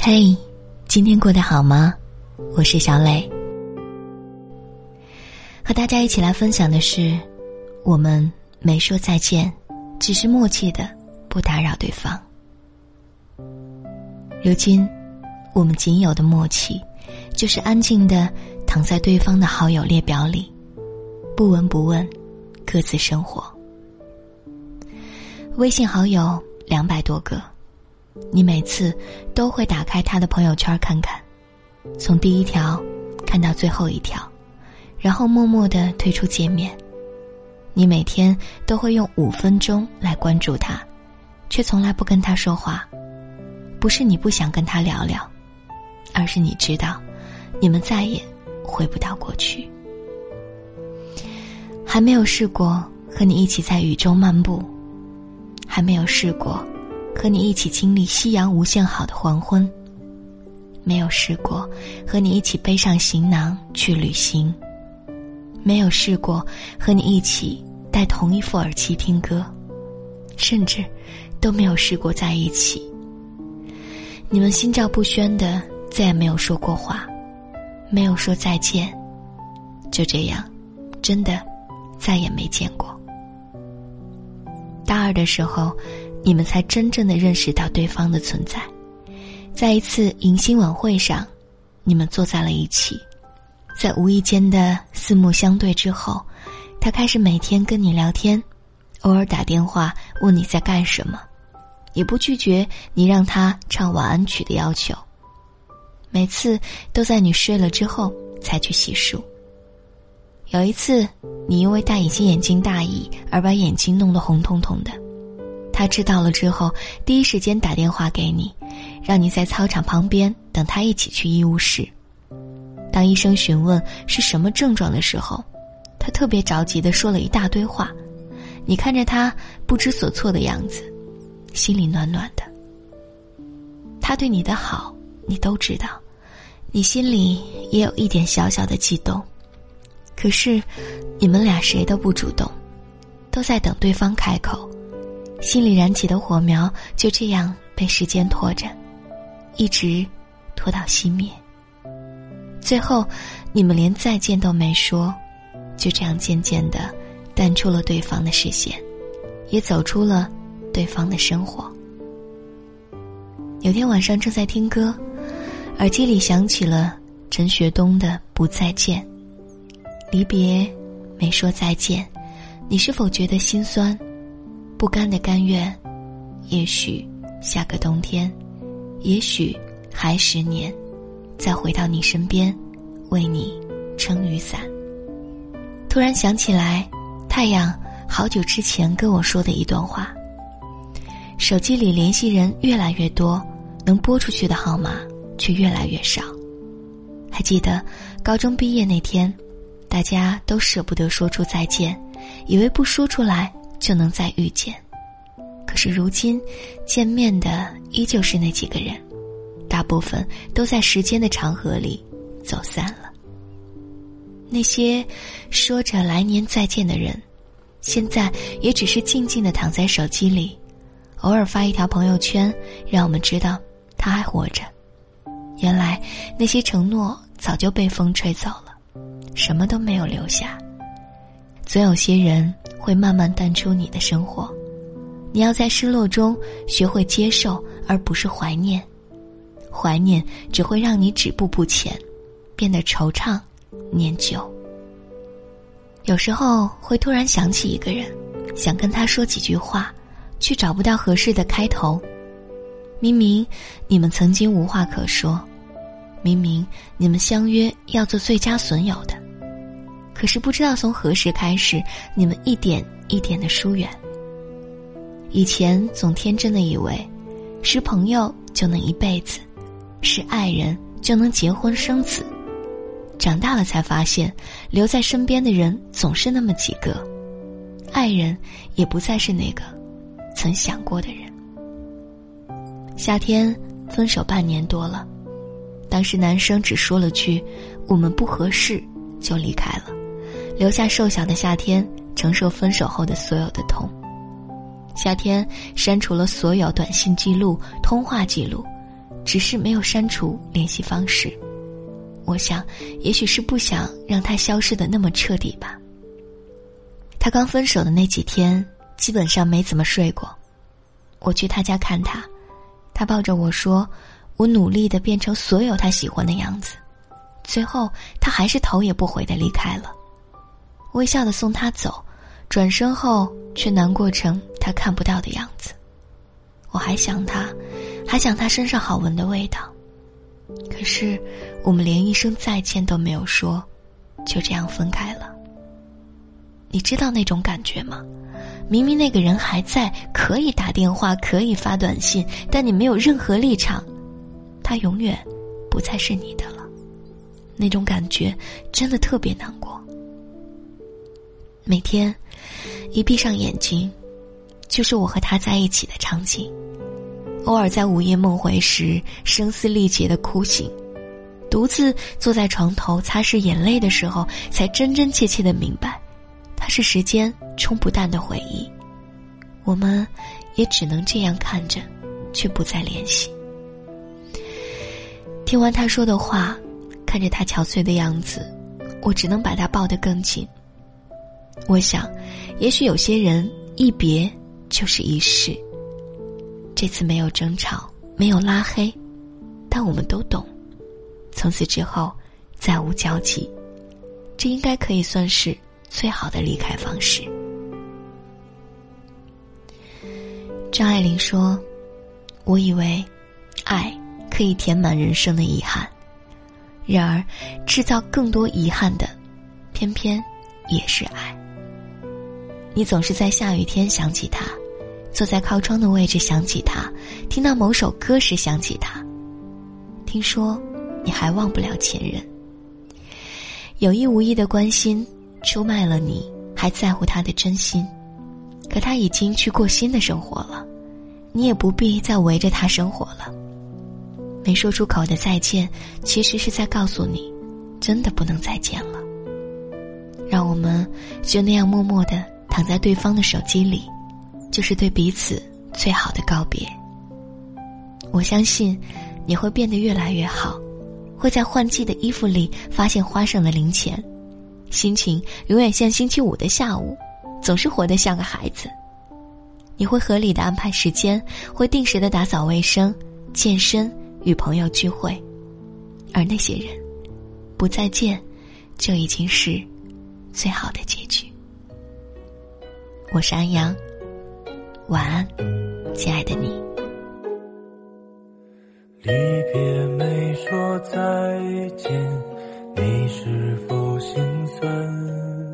嘿，今天过得好吗？我是小磊，和大家一起来分享的是，我们没说再见，只是默契的不打扰对方。如今，我们仅有的默契，就是安静的躺在对方的好友列表里，不闻不问，各自生活。微信好友两百多个，你每次都会打开他的朋友圈看看，从第一条看到最后一条，然后默默的退出界面。你每天都会用五分钟来关注他，却从来不跟他说话。不是你不想跟他聊聊，而是你知道，你们再也回不到过去。还没有试过和你一起在雨中漫步。还没有试过和你一起经历夕阳无限好的黄昏。没有试过和你一起背上行囊去旅行。没有试过和你一起戴同一副耳机听歌，甚至都没有试过在一起。你们心照不宣的再也没有说过话，没有说再见，就这样，真的再也没见过。大二的时候，你们才真正的认识到对方的存在。在一次迎新晚会上，你们坐在了一起，在无意间的四目相对之后，他开始每天跟你聊天，偶尔打电话问你在干什么，也不拒绝你让他唱晚安曲的要求。每次都在你睡了之后才去洗漱。有一次，你因为戴隐形眼镜大意而把眼睛弄得红彤彤的，他知道了之后，第一时间打电话给你，让你在操场旁边等他一起去医务室。当医生询问是什么症状的时候，他特别着急的说了一大堆话，你看着他不知所措的样子，心里暖暖的。他对你的好，你都知道，你心里也有一点小小的悸动。可是，你们俩谁都不主动，都在等对方开口，心里燃起的火苗就这样被时间拖着，一直拖到熄灭。最后，你们连再见都没说，就这样渐渐的淡出了对方的视线，也走出了对方的生活。有天晚上正在听歌，耳机里响起了陈学冬的《不再见》。离别，没说再见，你是否觉得心酸？不甘的甘愿，也许下个冬天，也许还十年，再回到你身边，为你撑雨伞。突然想起来，太阳好久之前跟我说的一段话：手机里联系人越来越多，能拨出去的号码却越来越少。还记得高中毕业那天。大家都舍不得说出再见，以为不说出来就能再遇见。可是如今，见面的依旧是那几个人，大部分都在时间的长河里走散了。那些说着来年再见的人，现在也只是静静的躺在手机里，偶尔发一条朋友圈，让我们知道他还活着。原来那些承诺早就被风吹走了。什么都没有留下。总有些人会慢慢淡出你的生活，你要在失落中学会接受，而不是怀念。怀念只会让你止步不前，变得惆怅、念旧。有时候会突然想起一个人，想跟他说几句话，却找不到合适的开头。明明你们曾经无话可说，明明你们相约要做最佳损友的。可是不知道从何时开始，你们一点一点的疏远。以前总天真的以为，是朋友就能一辈子，是爱人就能结婚生子。长大了才发现，留在身边的人总是那么几个，爱人也不再是那个曾想过的人。夏天分手半年多了，当时男生只说了句“我们不合适”，就离开了。留下瘦小的夏天承受分手后的所有的痛。夏天删除了所有短信记录、通话记录，只是没有删除联系方式。我想，也许是不想让他消失的那么彻底吧。他刚分手的那几天，基本上没怎么睡过。我去他家看他，他抱着我说：“我努力的变成所有他喜欢的样子。”最后，他还是头也不回的离开了。微笑的送他走，转身后却难过成他看不到的样子。我还想他，还想他身上好闻的味道。可是，我们连一声再见都没有说，就这样分开了。你知道那种感觉吗？明明那个人还在，可以打电话，可以发短信，但你没有任何立场，他永远不再是你的了。那种感觉真的特别难过。每天，一闭上眼睛，就是我和他在一起的场景。偶尔在午夜梦回时，声嘶力竭的哭醒，独自坐在床头擦拭眼泪的时候，才真真切切的明白，他是时间冲不淡的回忆。我们，也只能这样看着，却不再联系。听完他说的话，看着他憔悴的样子，我只能把他抱得更紧。我想，也许有些人一别就是一世。这次没有争吵，没有拉黑，但我们都懂，从此之后再无交集。这应该可以算是最好的离开方式。张爱玲说：“我以为，爱可以填满人生的遗憾，然而制造更多遗憾的，偏偏也是爱。”你总是在下雨天想起他，坐在靠窗的位置想起他，听到某首歌时想起他。听说你还忘不了前任，有意无意的关心出卖了你还在乎他的真心，可他已经去过新的生活了，你也不必再围着他生活了。没说出口的再见，其实是在告诉你，真的不能再见了。让我们就那样默默的。躺在对方的手机里，就是对彼此最好的告别。我相信，你会变得越来越好，会在换季的衣服里发现花上的零钱，心情永远像星期五的下午，总是活得像个孩子。你会合理的安排时间，会定时的打扫卫生、健身、与朋友聚会，而那些人，不再见，就已经是最好的结局。我是安阳，晚安，亲爱的你。离别没说再见，你是否心酸？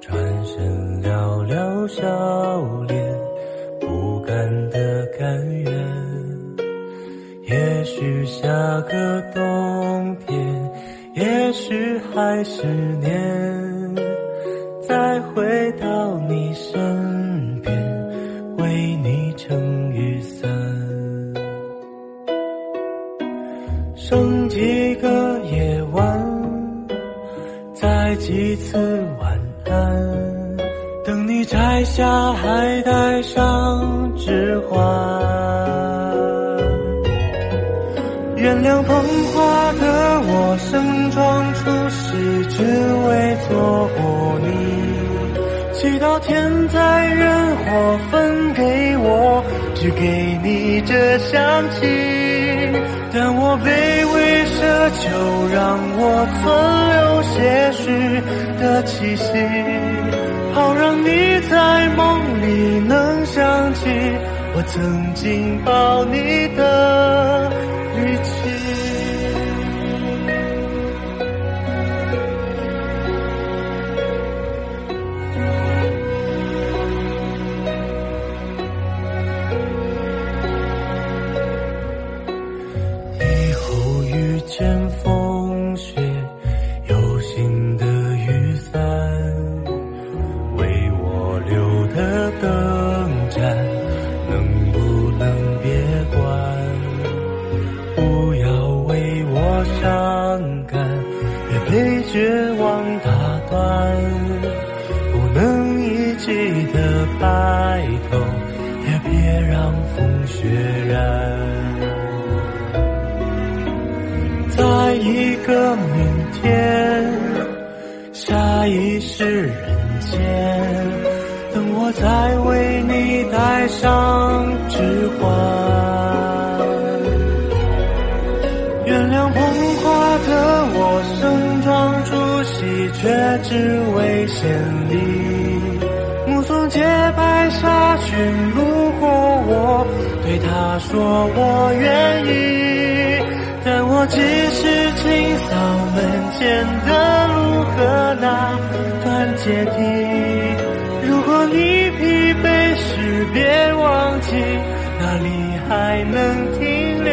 转身寥寥笑脸，不甘的甘愿。也许下个冬天，也许还是年，剩几个夜晚，再几次晚安，等你摘下，还戴上指环。原谅捧花的我，盛装出世，只为错过你。祈祷天灾人祸分给我，只给你这香气。但我卑微奢求，让我存留些许的气息，好让你在梦里能想起我曾经抱你的绝望打断不能一起的白头也别让风雪染在一个明天下一世人间等我再为你戴上指环。却只为献礼。目送洁白纱裙路过我，对他说我愿意，但我只是清扫门前的路和那段阶梯。如果你疲惫时，别忘记哪里还能停留